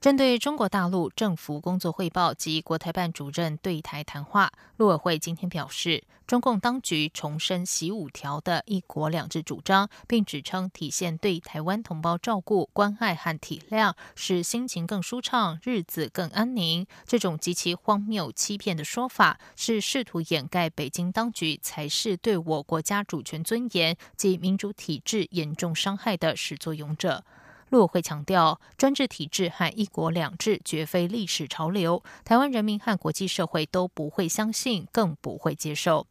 针对中国大陆政府工作汇报及国台办主任对台谈话，陆委会今天表示，中共当局重申“习五条”的一国两制主张，并指称体现对台湾同胞照顾、关爱和体谅，使心情更舒畅，日子更安宁。这种极其荒谬、欺骗的说法，是试图掩盖北京当局才是对我国家主权尊严及民主体制严重伤害的始作俑者。陆委会强调，专制体制和一国两制绝非历史潮流，台湾人民和国际社会都不会相信，更不会接受。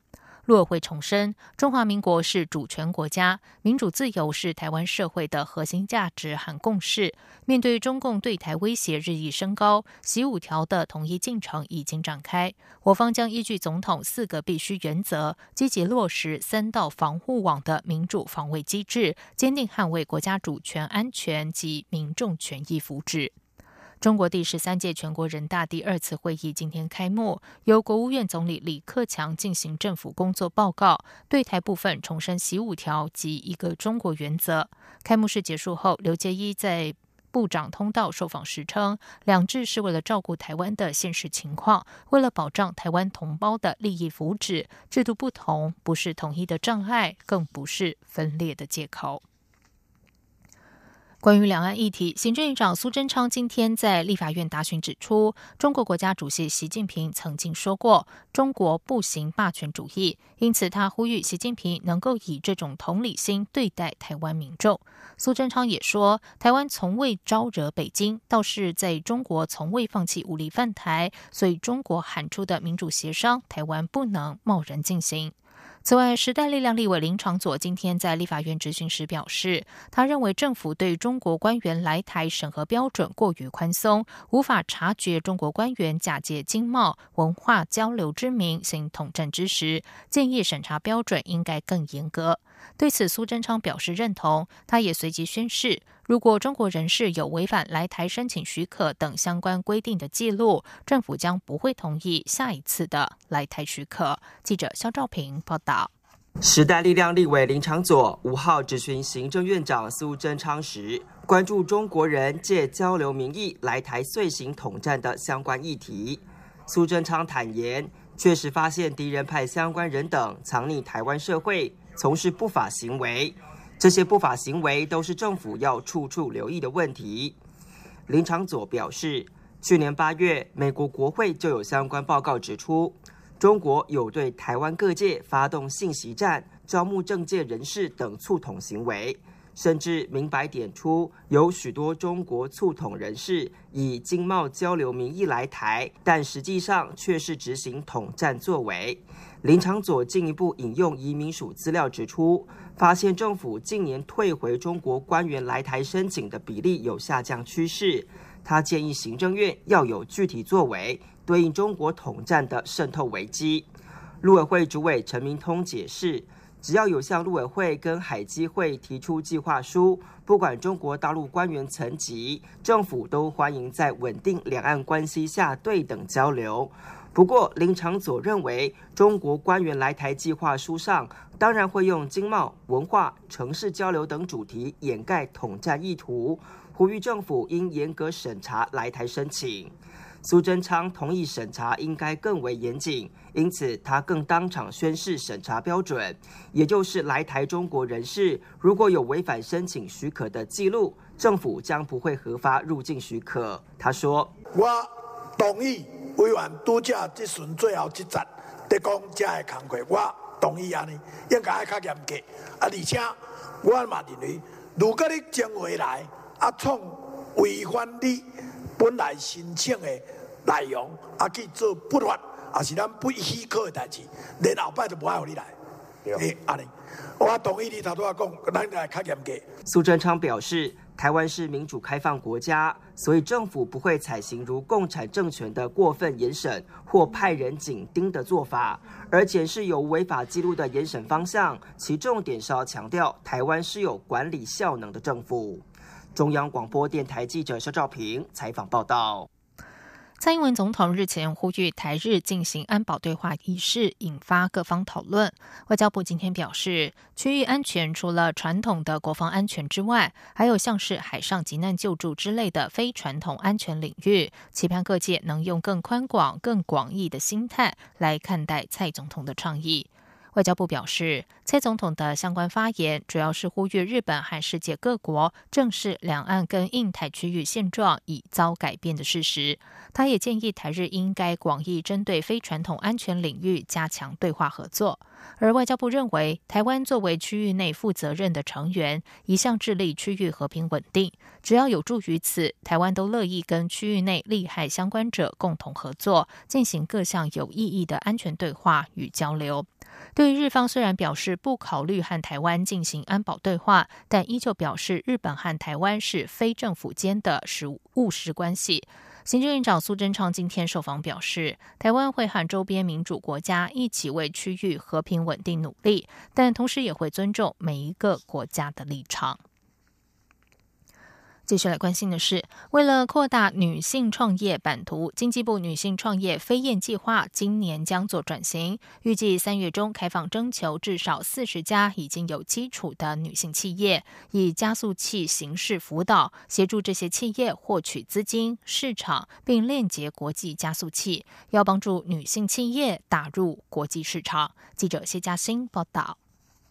陆委会重申，中华民国是主权国家，民主自由是台湾社会的核心价值和共识。面对中共对台威胁日益升高，习五条的统一进程已经展开。我方将依据总统四个必须原则，积极落实三道防护网的民主防卫机制，坚定捍卫国家主权安全及民众权益福祉。中国第十三届全国人大第二次会议今天开幕，由国务院总理李克强进行政府工作报告，对台部分重申“习五条”及一个中国原则。开幕式结束后，刘杰一在部长通道受访时称，两制是为了照顾台湾的现实情况，为了保障台湾同胞的利益福祉，制度不同不是统一的障碍，更不是分裂的借口。关于两岸议题，行政院长苏贞昌今天在立法院答询指出，中国国家主席习近平曾经说过，中国不行霸权主义，因此他呼吁习近平能够以这种同理心对待台湾民众。苏贞昌也说，台湾从未招惹北京，倒是在中国从未放弃武力犯台，所以中国喊出的民主协商，台湾不能贸然进行。此外，时代力量立委林长佐今天在立法院质询时表示，他认为政府对中国官员来台审核标准过于宽松，无法察觉中国官员假借经贸、文化交流之名行统战之时，建议审查标准应该更严格。对此，苏贞昌表示认同，他也随即宣誓。如果中国人士有违反来台申请许可等相关规定的记录，政府将不会同意下一次的来台许可。记者肖兆平报道。时代力量立委林长佐五号质询行政院长苏贞昌时，关注中国人借交流名义来台遂行统战的相关议题。苏贞昌坦言，确实发现敌人派相关人等藏匿台湾社会，从事不法行为。这些不法行为都是政府要处处留意的问题。林长佐表示，去年八月，美国国会就有相关报告指出，中国有对台湾各界发动信息战、招募政界人士等促统行为，甚至明白点出有许多中国促统人士以经贸交流名义来台，但实际上却是执行统战作为。林长佐进一步引用移民署资料指出。发现政府近年退回中国官员来台申请的比例有下降趋势，他建议行政院要有具体作为，对应中国统战的渗透危机。陆委会主委陈明通解释，只要有向陆委会跟海基会提出计划书，不管中国大陆官员层级，政府都欢迎在稳定两岸关系下对等交流。不过，林长佐认为，中国官员来台计划书上当然会用经贸、文化、城市交流等主题掩盖统战意图，呼吁政府应严格审查来台申请。苏贞昌同意审查应该更为严谨，因此他更当场宣誓审查标准，也就是来台中国人士如果有违反申请许可的记录，政府将不会核发入境许可。他说：“我同意。”委员拄则即阵最后一站，得讲这个工课，我同意安尼，应该爱较严格。啊，而且我嘛认为，如果你将回来啊，创违反你本来申请的内容，啊去做不法，啊是咱不许可的代志，连后摆都不爱互你来。诶，安尼，我同意你头拄仔讲，咱来较严格。苏贞昌表示。台湾是民主开放国家，所以政府不会采行如共产政权的过分严审或派人紧盯的做法，而且是有违法记录的严审方向，其重点是要强调台湾是有管理效能的政府。中央广播电台记者肖兆平采访报道。蔡英文总统日前呼吁台日进行安保对话仪式，引发各方讨论。外交部今天表示，区域安全除了传统的国防安全之外，还有像是海上急难救助之类的非传统安全领域，期盼各界能用更宽广、更广义的心态来看待蔡总统的倡议。外交部表示，蔡总统的相关发言主要是呼吁日本和世界各国正视两岸跟印太区域现状已遭改变的事实。他也建议台日应该广义针对非传统安全领域加强对话合作。而外交部认为，台湾作为区域内负责任的成员，一向致力区域和平稳定，只要有助于此，台湾都乐意跟区域内利害相关者共同合作，进行各项有意义的安全对话与交流。对于日方虽然表示不考虑和台湾进行安保对话，但依旧表示日本和台湾是非政府间的实务实关系。行政院长苏贞昌今天受访表示，台湾会和周边民主国家一起为区域和平稳定努力，但同时也会尊重每一个国家的立场。继续来关心的是，为了扩大女性创业版图，经济部女性创业飞燕计划今年将做转型，预计三月中开放征求至少四十家已经有基础的女性企业，以加速器形式辅导，协助这些企业获取资金、市场，并链接国际加速器，要帮助女性企业打入国际市场。记者谢嘉欣报道。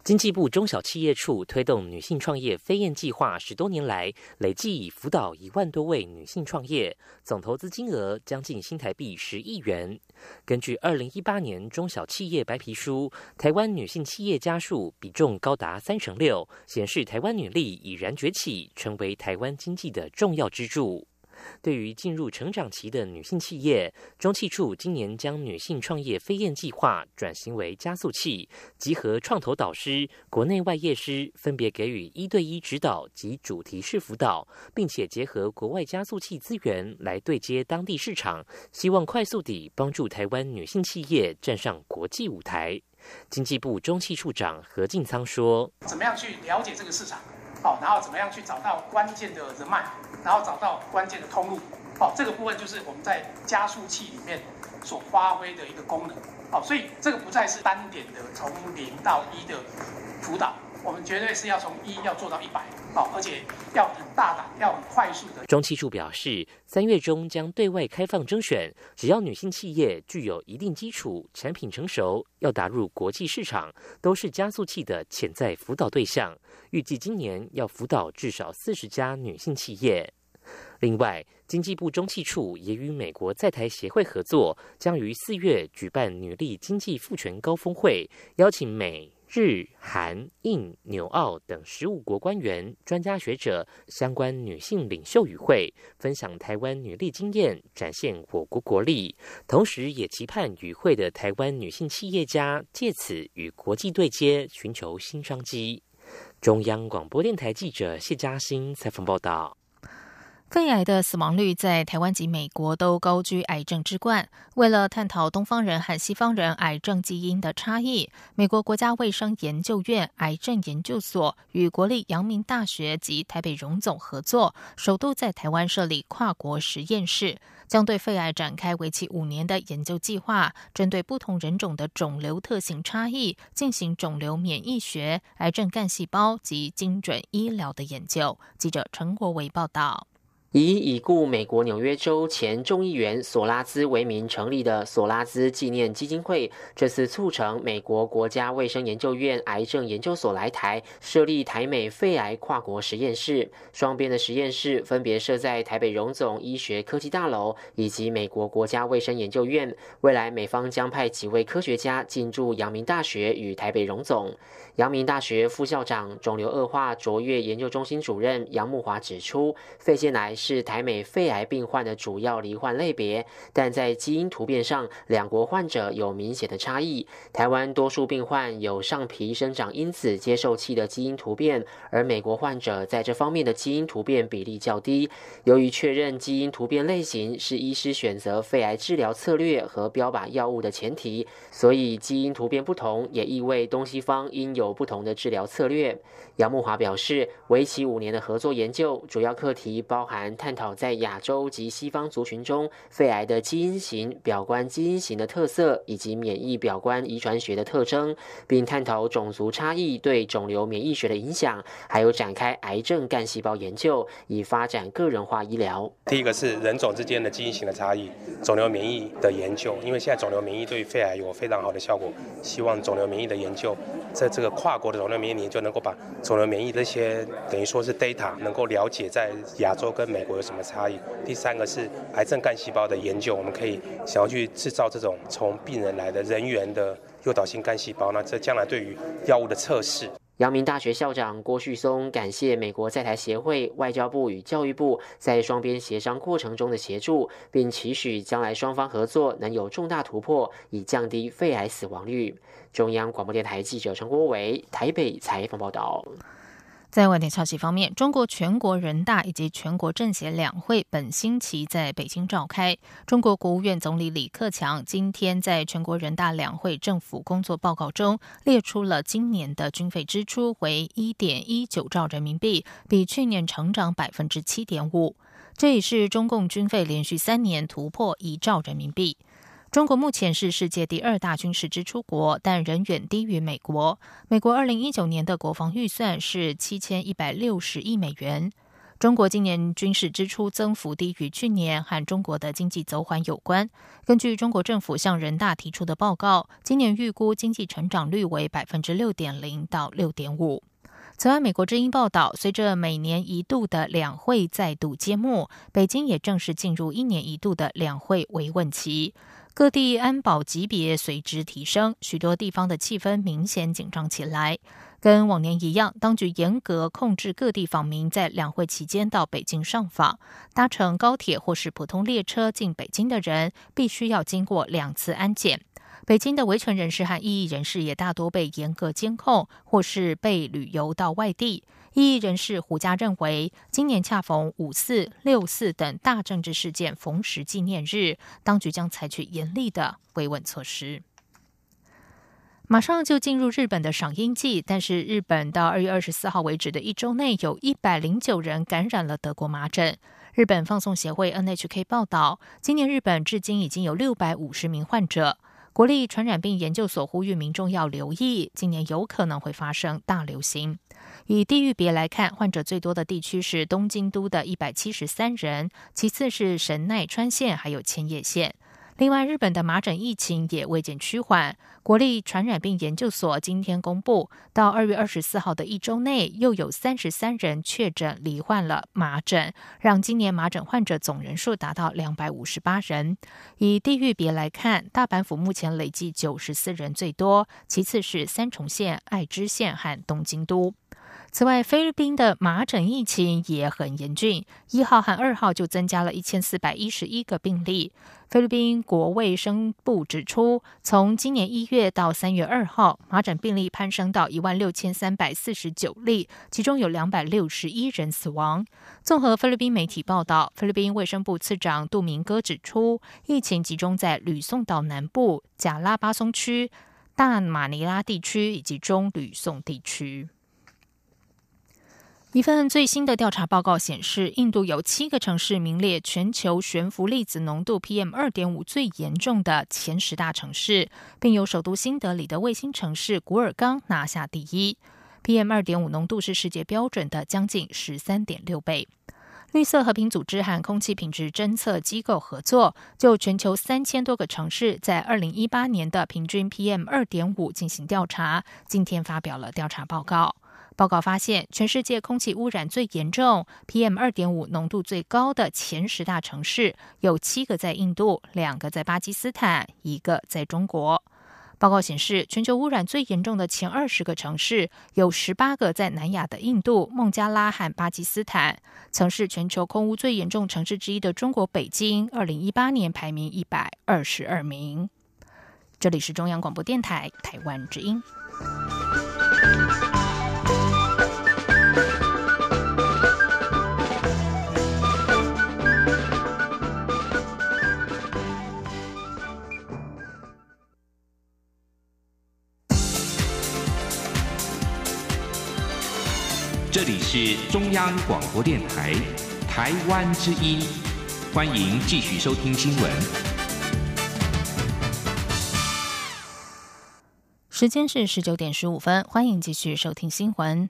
经济部中小企业处推动女性创业飞燕计划十多年来，累计已辅导一万多位女性创业，总投资金额将近新台币十亿元。根据二零一八年中小企业白皮书，台湾女性企业家数比重高达三成六，显示台湾女力已然崛起，成为台湾经济的重要支柱。对于进入成长期的女性企业，中汽处今年将女性创业飞燕计划转型为加速器，集合创投导师、国内外业师，分别给予一对一指导及主题式辅导，并且结合国外加速器资源来对接当地市场，希望快速地帮助台湾女性企业站上国际舞台。经济部中汽处长何进仓说：“怎么样去了解这个市场？”好，然后怎么样去找到关键的人脉，然后找到关键的通路，好，这个部分就是我们在加速器里面所发挥的一个功能，好，所以这个不再是单点的从零到一的辅导。我们绝对是要从一要做到一百，好，而且要很大胆，要很快速的。中汽处表示，三月中将对外开放征选，只要女性企业具有一定基础、产品成熟，要打入国际市场，都是加速器的潜在辅导对象。预计今年要辅导至少四十家女性企业。另外，经济部中汽处也与美国在台协会合作，将于四月举办女力经济赋权高峰会，邀请美。日、韩、印、纽、澳等十五国官员、专家学者、相关女性领袖与会，分享台湾女力经验，展现我国国力。同时，也期盼与会的台湾女性企业家借此与国际对接，寻求新商机。中央广播电台记者谢嘉欣采访报道。肺癌的死亡率在台湾及美国都高居癌症之冠。为了探讨东方人和西方人癌症基因的差异，美国国家卫生研究院癌症研究所与国立阳明大学及台北荣总合作，首度在台湾设立跨国实验室，将对肺癌展开为期五年的研究计划，针对不同人种的肿瘤特性差异，进行肿瘤免疫学、癌症干细胞及精准医疗的研究。记者陈国维报道。以已故美国纽约州前众议员索拉兹为名成立的索拉兹纪念基金会，这次促成美国国家卫生研究院癌症研究所来台设立台美肺癌跨国实验室。双边的实验室分别设在台北荣总医学科技大楼以及美国国家卫生研究院。未来美方将派几位科学家进驻阳明大学与台北荣总。阳明大学副校长、肿瘤恶化卓越研究中心主任杨木华指出，肺腺癌。是台美肺癌病患的主要罹患类别，但在基因突变上，两国患者有明显的差异。台湾多数病患有上皮生长因子接受器的基因突变，而美国患者在这方面的基因突变比例较低。由于确认基因突变类型是医师选择肺癌治疗策略和标靶药物的前提，所以基因突变不同也意味东西方应有不同的治疗策略。杨木华表示，为期五年的合作研究主要课题包含探讨在亚洲及西方族群中肺癌的基因型、表观基因型的特色，以及免疫表观遗传学的特征，并探讨种族差异对肿瘤免疫学的影响，还有展开癌症干细胞研究，以发展个人化医疗。第一个是人种之间的基因型的差异，肿瘤免疫的研究，因为现在肿瘤免疫对肺癌有非常好的效果，希望肿瘤免疫的研究，在这个跨国的肿瘤免疫研究能够把肿瘤免疫这些等于说是 data 能够了解在亚洲跟美国有什么差异。第三个是癌症干细胞的研究，我们可以想要去制造这种从病人来的人员的诱导性干细胞，那这将来对于药物的测试。阳明大学校长郭旭松感谢美国在台协会、外交部与教育部在双边协商过程中的协助，并期许将来双方合作能有重大突破，以降低肺癌死亡率。中央广播电台记者陈国伟台北采访报道。在外电消息方面，中国全国人大以及全国政协两会本星期在北京召开。中国国务院总理李克强今天在全国人大两会政府工作报告中列出了今年的军费支出为一点一九兆人民币，比去年成长百分之七点五。这也是中共军费连续三年突破一兆人民币。中国目前是世界第二大军事支出国，但仍远低于美国。美国二零一九年的国防预算是七千一百六十亿美元。中国今年军事支出增幅低于去年，和中国的经济走缓有关。根据中国政府向人大提出的报告，今年预估经济成长率为百分之六点零到六点五。此外，美国之音报道，随着每年一度的两会再度揭幕，北京也正式进入一年一度的两会维稳期。各地安保级别随之提升，许多地方的气氛明显紧张起来。跟往年一样，当局严格控制各地访民在两会期间到北京上访。搭乘高铁或是普通列车进北京的人，必须要经过两次安检。北京的维权人士和异议人士也大多被严格监控，或是被旅游到外地。异议人士胡佳认为，今年恰逢五四、六四等大政治事件逢时纪念日，当局将采取严厉的维稳措施。马上就进入日本的赏樱季，但是日本到二月二十四号为止的一周内，有一百零九人感染了德国麻疹。日本放送协会 NHK 报道，今年日本至今已经有六百五十名患者。国立传染病研究所呼吁民众要留意，今年有可能会发生大流行。以地域别来看，患者最多的地区是东京都的一百七十三人，其次是神奈川县，还有千叶县。另外，日本的麻疹疫情也未见趋缓。国立传染病研究所今天公布，到二月二十四号的一周内，又有三十三人确诊罹患了麻疹，让今年麻疹患者总人数达到两百五十八人。以地域别来看，大阪府目前累计九十四人最多，其次是三重县、爱知县和东京都。此外，菲律宾的麻疹疫情也很严峻，一号和二号就增加了一千四百一十一个病例。菲律宾国卫生部指出，从今年一月到三月二号，麻疹病例攀升到一万六千三百四十九例，其中有两百六十一人死亡。综合菲律宾媒体报道，菲律宾卫生部次长杜明哥指出，疫情集中在吕宋岛南部、贾拉巴松区、大马尼拉地区以及中吕宋地区。一份最新的调查报告显示，印度有七个城市名列全球悬浮粒子浓度 （PM 二点五）最严重的前十大城市，并由首都新德里的卫星城市古尔冈拿下第一。PM 二点五浓度是世界标准的将近十三点六倍。绿色和平组织和空气品质侦测机构合作，就全球三千多个城市在二零一八年的平均 PM 二点五进行调查，今天发表了调查报告。报告发现，全世界空气污染最严重、PM 二点五浓度最高的前十大城市有七个在印度，两个在巴基斯坦，一个在中国。报告显示，全球污染最严重的前二十个城市，有十八个在南亚的印度、孟加拉和巴基斯坦。曾是全球空污最严重城市之一的中国北京，二零一八年排名一百二十二名。这里是中央广播电台台湾之音。这里是中央广播电台台湾之音，欢迎继续收听新闻。时间是十九点十五分，欢迎继续收听新闻。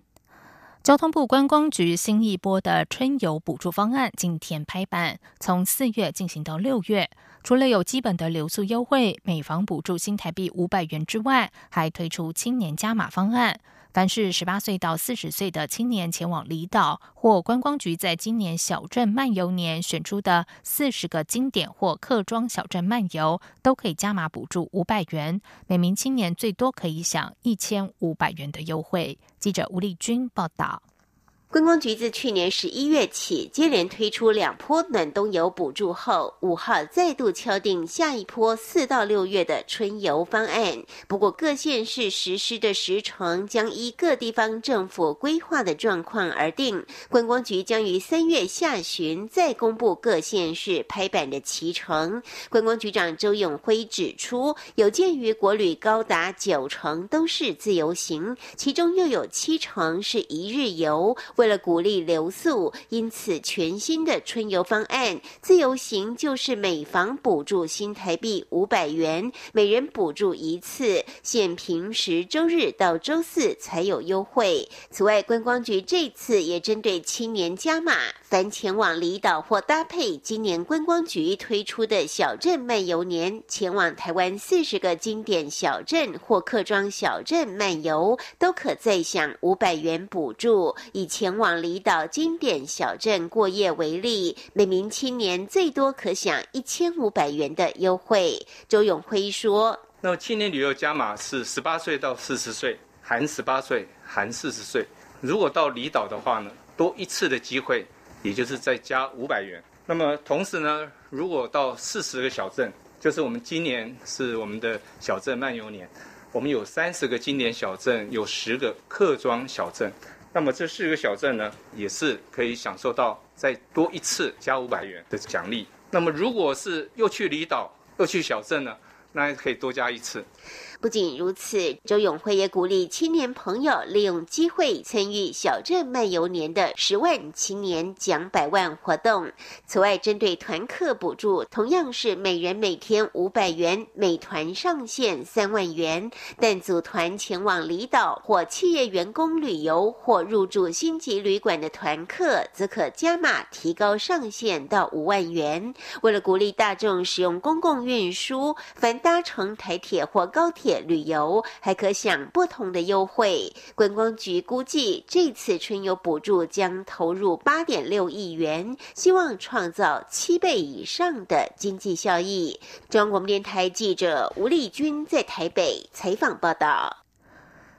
交通部观光局新一波的春游补助方案今天拍板，从四月进行到六月。除了有基本的留宿优惠，每房补助新台币五百元之外，还推出青年加码方案。凡是十八岁到四十岁的青年前往离岛或观光局在今年小镇漫游年选出的四十个经典或客庄小镇漫游，都可以加码补助五百元，每名青年最多可以享一千五百元的优惠。记者吴丽君报道。观光局自去年十一月起，接连推出两波暖冬游补助后，五号再度敲定下一波四到六月的春游方案。不过，各县市实施的时程将依各地方政府规划的状况而定。观光局将于三月下旬再公布各县市拍板的期程。观光局长周永辉指出，有鉴于国旅高达九成都是自由行，其中又有七成是一日游。为了鼓励留宿，因此全新的春游方案，自由行就是每房补助新台币五百元，每人补助一次，限平时周日到周四才有优惠。此外，观光局这次也针对青年加码，凡前往离岛或搭配今年观光局推出的小镇漫游年，前往台湾四十个经典小镇或客庄小镇漫游，都可再享五百元补助。以前。前往离岛经典小镇过夜为例，每名青年最多可享一千五百元的优惠。周永辉说：“那么青年旅游加码是十八岁到四十岁，含十八岁，含四十岁。如果到离岛的话呢，多一次的机会，也就是再加五百元。那么同时呢，如果到四十个小镇，就是我们今年是我们的小镇漫游年，我们有三十个经典小镇，有十个客庄小镇。”那么这四个小镇呢，也是可以享受到再多一次加五百元的奖励。那么如果是又去离岛又去小镇呢，那可以多加一次。不仅如此，周永辉也鼓励青年朋友利用机会参与小镇漫游年的十万青年奖百万活动。此外，针对团客补助，同样是每人每天五百元，每团上限三万元。但组团前往离岛或企业员工旅游或入住星级旅馆的团客，则可加码提高上限到五万元。为了鼓励大众使用公共运输，凡搭乘台铁或高铁。旅游还可享不同的优惠。观光局估计，这次春游补助将投入八点六亿元，希望创造七倍以上的经济效益。中国广播电台记者吴丽君在台北采访报道。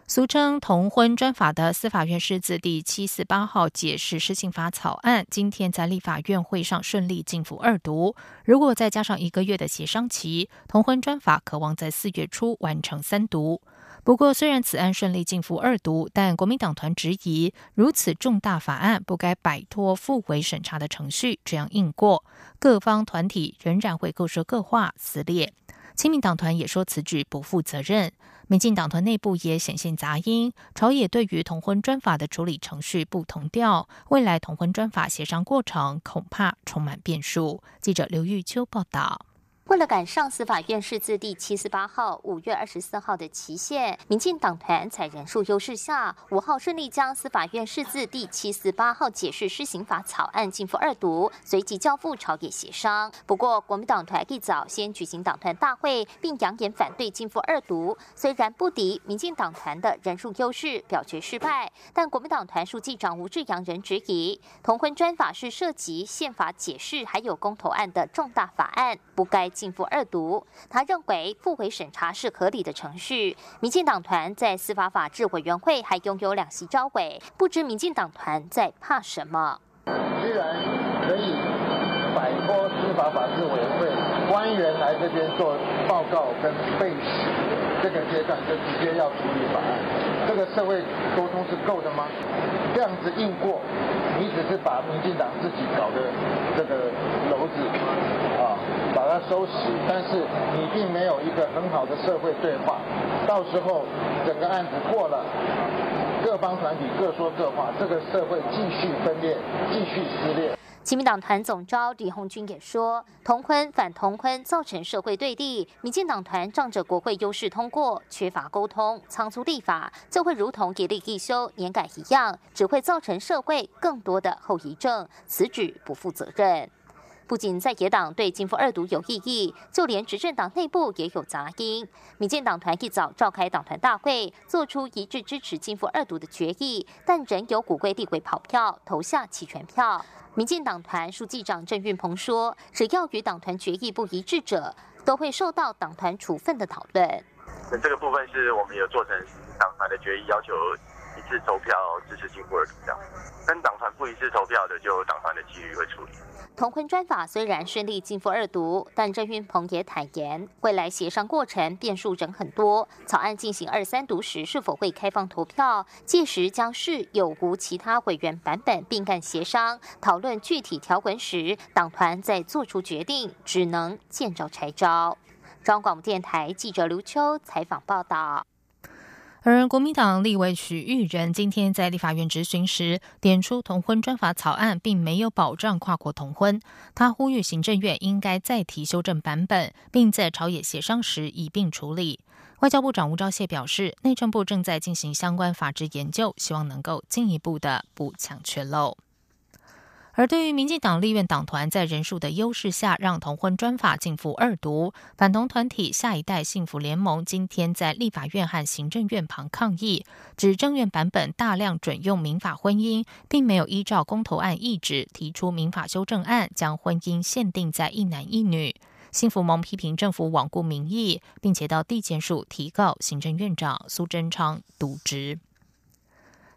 俗称同婚专法的司法院释字第七四八号解释施行法草案，今天在立法院会上顺利进府二读。如果再加上一个月的协商期，同婚专法可望在四月初完成三读。不过，虽然此案顺利进府二读，但国民党团质疑，如此重大法案不该摆脱复委审查的程序，这样硬过，各方团体仍然会各说各话，撕裂。亲民党团也说此举不负责任。民进党团内部也显现杂音，朝野对于同婚专法的处理程序不同调，未来同婚专法协商过程恐怕充满变数。记者刘玉秋报道。为了赶上司法院释字第七四八号五月二十四号的期限，民进党团在人数优势下，五号顺利将司法院释字第七四八号解释施行法草案进赴二读，随即交付朝野协商。不过，国民党团一早先举行党团大会，并扬言反对进赴二读。虽然不敌民进党团的人数优势，表决失败，但国民党团书记长吴志阳仍质疑，同婚专法是涉及宪法解释还有公投案的重大法案，不该。进赴二读。他认为复回审查是合理的程序。民进党团在司法法制委员会还拥有两席招委，不知民进党团在怕什么？居然可以摆脱司法法制委员会官员来这边做报告跟背史。这个阶段就直接要处理法案，这个社会沟通是够的吗？这样子硬过，你只是把民进党自己搞的这个篓子啊，把它收拾，但是你并没有一个很好的社会对话，到时候整个案子过了，各方团体各说各话，这个社会继续分裂，继续撕裂。亲民党团总召李鸿军也说，同坤反同坤造成社会对立，民进党团仗着国会优势通过，缺乏沟通，仓促立法，就会如同一例一修年改一样，只会造成社会更多的后遗症。此举不负责任。不仅在野党对金复二读有异议，就连执政党内部也有杂音。民进党团一早召开党团大会，做出一致支持金复二读的决议，但仍有古规立委跑票投下弃权票。民进党团书记长郑运鹏说：“只要与党团决议不一致者，都会受到党团处分的讨论。”那这个部分是我们有做成党团的决议，要求一致投票支持金复二读这样。跟党团不一致投票的，就党团的纪律会处理。同婚专法虽然顺利进赴二读，但郑运鹏也坦言，未来协商过程变数仍很多。草案进行二三读时，是否会开放投票？届时将是有无其他委员版本并干协商讨论具体条文时，党团再做出决定，只能见招拆招。中央广播电台记者刘秋采访报道。而国民党立委许玉仁今天在立法院质询时，点出同婚专法草案并没有保障跨国同婚，他呼吁行政院应该再提修正版本，并在朝野协商时一并处理。外交部长吴钊燮表示，内政部正在进行相关法制研究，希望能够进一步的补强缺漏。而对于民进党立院党团在人数的优势下，让同婚专法进赴二读，反同团体下一代幸福联盟今天在立法院和行政院旁抗议，指政院版本大量准用民法婚姻，并没有依照公投案意志提出民法修正案，将婚姻限定在一男一女。幸福盟批评政府罔顾民意，并且到地检署提告行政院长苏贞昌渎职。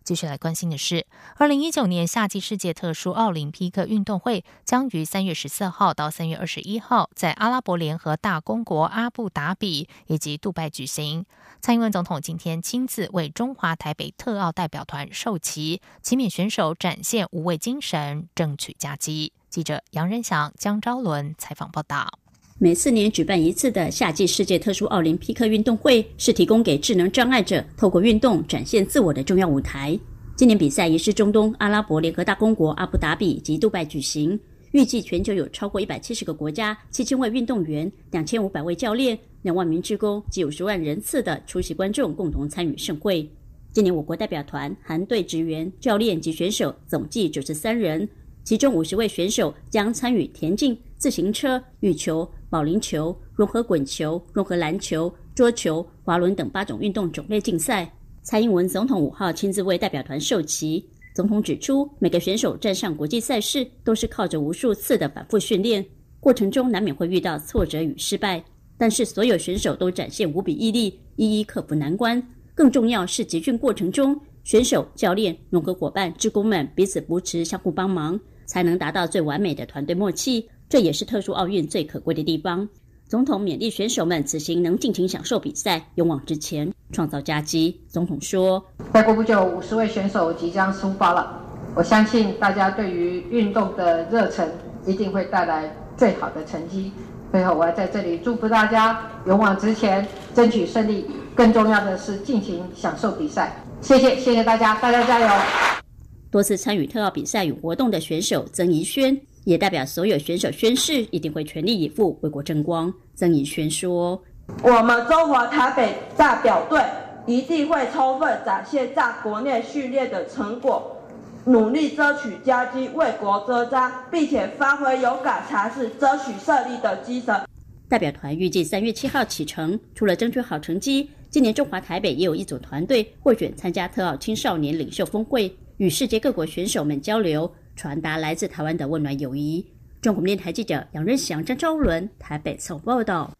继续来关心的是，二零一九年夏季世界特殊奥林匹克运动会将于三月十四号到三月二十一号在阿拉伯联合大公国阿布达比以及杜拜举行。蔡英文总统今天亲自为中华台北特奥代表团授旗，启勉选手展现无畏精神，争取佳绩。记者杨仁祥、江昭伦采访报道。每四年举办一次的夏季世界特殊奥林匹克运动会，是提供给智能障碍者透过运动展现自我的重要舞台。今年比赛也是中东阿拉伯联合大公国阿布达比及杜拜举行，预计全球有超过一百七十个国家、七千位运动员、两千五百位教练、两万名职工及五十万人次的出席观众共同参与盛会。今年我国代表团含队职员、教练及选手总计九十三人，其中五十位选手将参与田径、自行车、羽球。保龄球、融合滚球、融合篮球、桌球、滑轮等八种运动种类竞赛。蔡英文总统五号亲自为代表团授旗。总统指出，每个选手站上国际赛事都是靠着无数次的反复训练，过程中难免会遇到挫折与失败，但是所有选手都展现无比毅力，一一克服难关。更重要是集训过程中，选手、教练、融合伙伴、职工们彼此扶持，相互帮忙，才能达到最完美的团队默契。这也是特殊奥运最可贵的地方。总统勉励选手们此行能尽情享受比赛，勇往直前，创造佳绩。总统说：“再过不久，五十位选手即将出发了。我相信大家对于运动的热忱一定会带来最好的成绩。最后，我要在这里祝福大家勇往直前，争取胜利。更重要的是，尽情享受比赛。谢谢，谢谢大家，大家加油！”多次参与特奥比赛与活动的选手曾怡轩。也代表所有选手宣誓，一定会全力以赴为国争光。曾怡轩说：“我们中华台北代表队一定会充分展现在国内训练的成果，努力争取佳绩，为国遮章，并且发挥勇敢才是争取胜利的精神。”代表团预计三月七号启程，除了争取好成绩，今年中华台北也有一组团队获选参加特奥青少年领袖峰会，与世界各国选手们交流。传达来自台湾的温暖友谊。中国电台记者杨仁祥、张昭伦台北曾报道。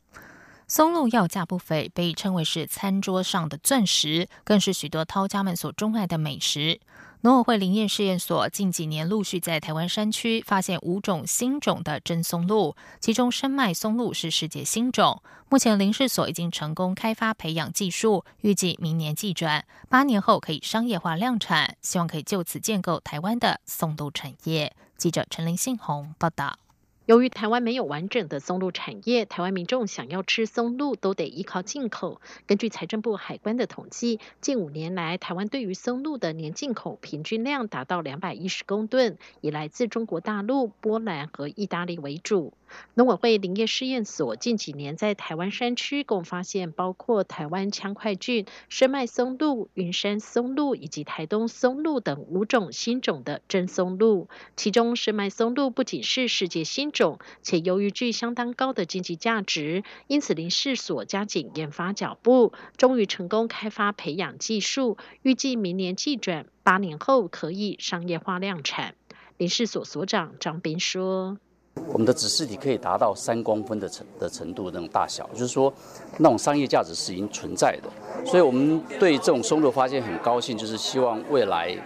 松露要价不菲，被称为是餐桌上的钻石，更是许多饕家们所钟爱的美食。农委会林业试验所近几年陆续在台湾山区发现五种新种的真松露，其中深脉松露是世界新种。目前林试所已经成功开发培养技术，预计明年季转，八年后可以商业化量产，希望可以就此建构台湾的松露产业。记者陈林信宏报道。由于台湾没有完整的松露产业，台湾民众想要吃松露都得依靠进口。根据财政部海关的统计，近五年来，台湾对于松露的年进口平均量达到两百一十公吨，以来自中国大陆、波兰和意大利为主。农委会林业试验所近几年在台湾山区共发现包括台湾羌块菌、深麦松露、云山松露以及台东松露等五种新种的真松露。其中深麦松露不仅是世界新种，且由于具相当高的经济价值，因此林试所加紧研发脚步，终于成功开发培养技术，预计明年季转，八年后可以商业化量产。林试所所长张斌说。我们的指示体可以达到三公分的程的程度那种大小，就是说那种商业价值是已经存在的，所以我们对这种松露发现很高兴，就是希望未来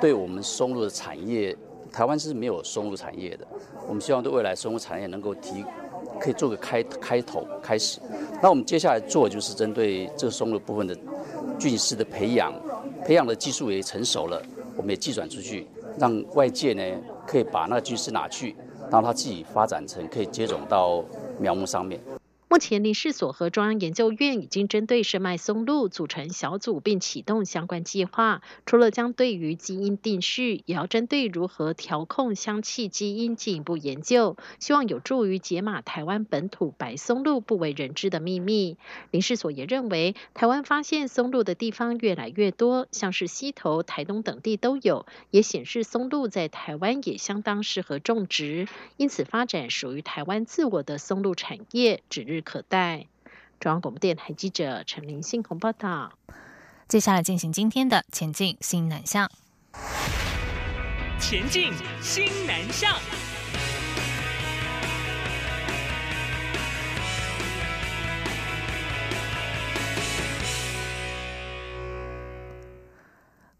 对我们松露的产业，台湾是没有松露产业的，我们希望对未来松露产业能够提，可以做个开开头开始。那我们接下来做就是针对这个松露部分的菌丝的培养，培养的技术也成熟了，我们也寄转出去，让外界呢可以把那个菌丝拿去。让它自己发展成可以接种到苗木上面。目前林试所和中央研究院已经针对深脉松露组成小组，并启动相关计划。除了将对于基因定序，也要针对如何调控香气基因进一步研究，希望有助于解码台湾本土白松露不为人知的秘密。林试所也认为，台湾发现松露的地方越来越多，像是西头、台东等地都有，也显示松露在台湾也相当适合种植，因此发展属于台湾自我的松露产业指日。可待。中央广播电台记者陈林信宏报道。接下来进行今天的前进新南向。前进新南向。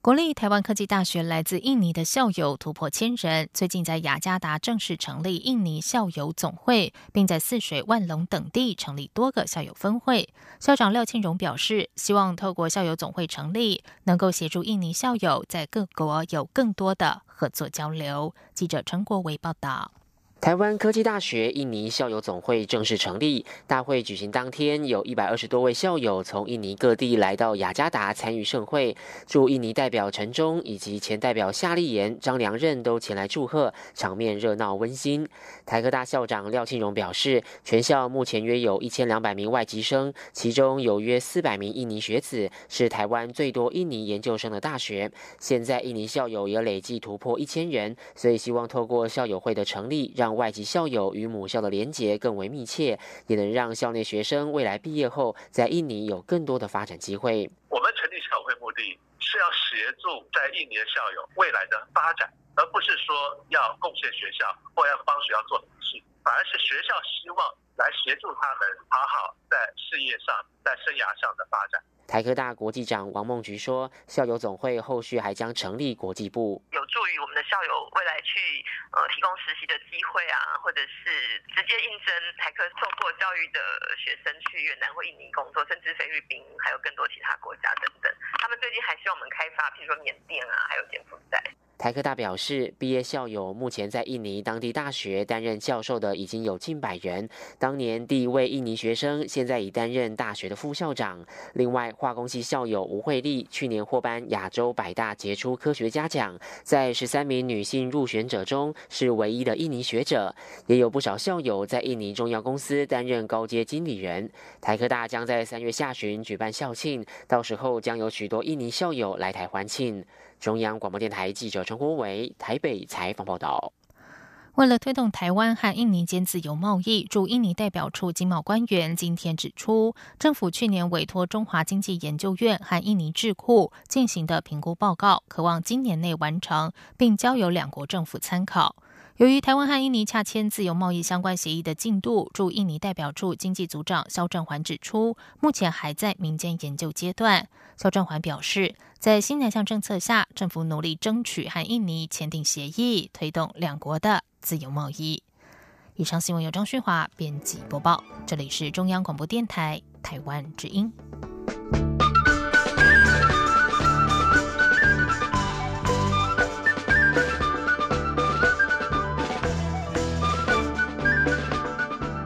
国立台湾科技大学来自印尼的校友突破千人，最近在雅加达正式成立印尼校友总会，并在泗水、万隆等地成立多个校友分会。校长廖庆荣表示，希望透过校友总会成立，能够协助印尼校友在各国有更多的合作交流。记者陈国维报道。台湾科技大学印尼校友总会正式成立。大会举行当天，有一百二十多位校友从印尼各地来到雅加达参与盛会。驻印尼代表陈忠以及前代表夏立言、张良任都前来祝贺，场面热闹温馨。台科大校长廖庆荣表示，全校目前约有一千两百名外籍生，其中有约四百名印尼学子，是台湾最多印尼研究生的大学。现在印尼校友也累计突破一千人，所以希望透过校友会的成立，让外籍校友与母校的连结更为密切，也能让校内学生未来毕业后在印尼有更多的发展机会。我们成立校会目的是要协助在印尼的校友未来的发展，而不是说要贡献学校或要帮学校做什么事，反而是学校希望来协助他们好好在事业上、在生涯上的发展。台科大国际长王梦菊说：“校友总会后续还将成立国际部，有助于我们的校友未来去呃提供实习的机会啊，或者是直接应征台科受过教育的学生去越南或印尼工作，甚至菲律宾，还有更多其他国家等等。他们最近还希望我们开发，譬如说缅甸啊，还有柬埔寨。”台科大表示，毕业校友目前在印尼当地大学担任教授的已经有近百人。当年第一位印尼学生现在已担任大学的副校长。另外，化工系校友吴慧丽去年获颁亚洲百大杰出科学家奖，在十三名女性入选者中是唯一的印尼学者。也有不少校友在印尼重要公司担任高阶经理人。台科大将在三月下旬举办校庆，到时候将有许多印尼校友来台欢庆。中央广播电台记者陈国伟台北采访报道。为了推动台湾和印尼间自由贸易，驻印尼代表处经贸官员今天指出，政府去年委托中华经济研究院和印尼智库进行的评估报告，渴望今年内完成，并交由两国政府参考。由于台湾和印尼洽签自由贸易相关协议的进度，驻印尼代表处经济组长肖振环指出，目前还在民间研究阶段。肖振环表示，在新南向政策下，政府努力争取和印尼签订协议，推动两国的自由贸易。以上新闻由张旭华编辑播报，这里是中央广播电台台湾之音。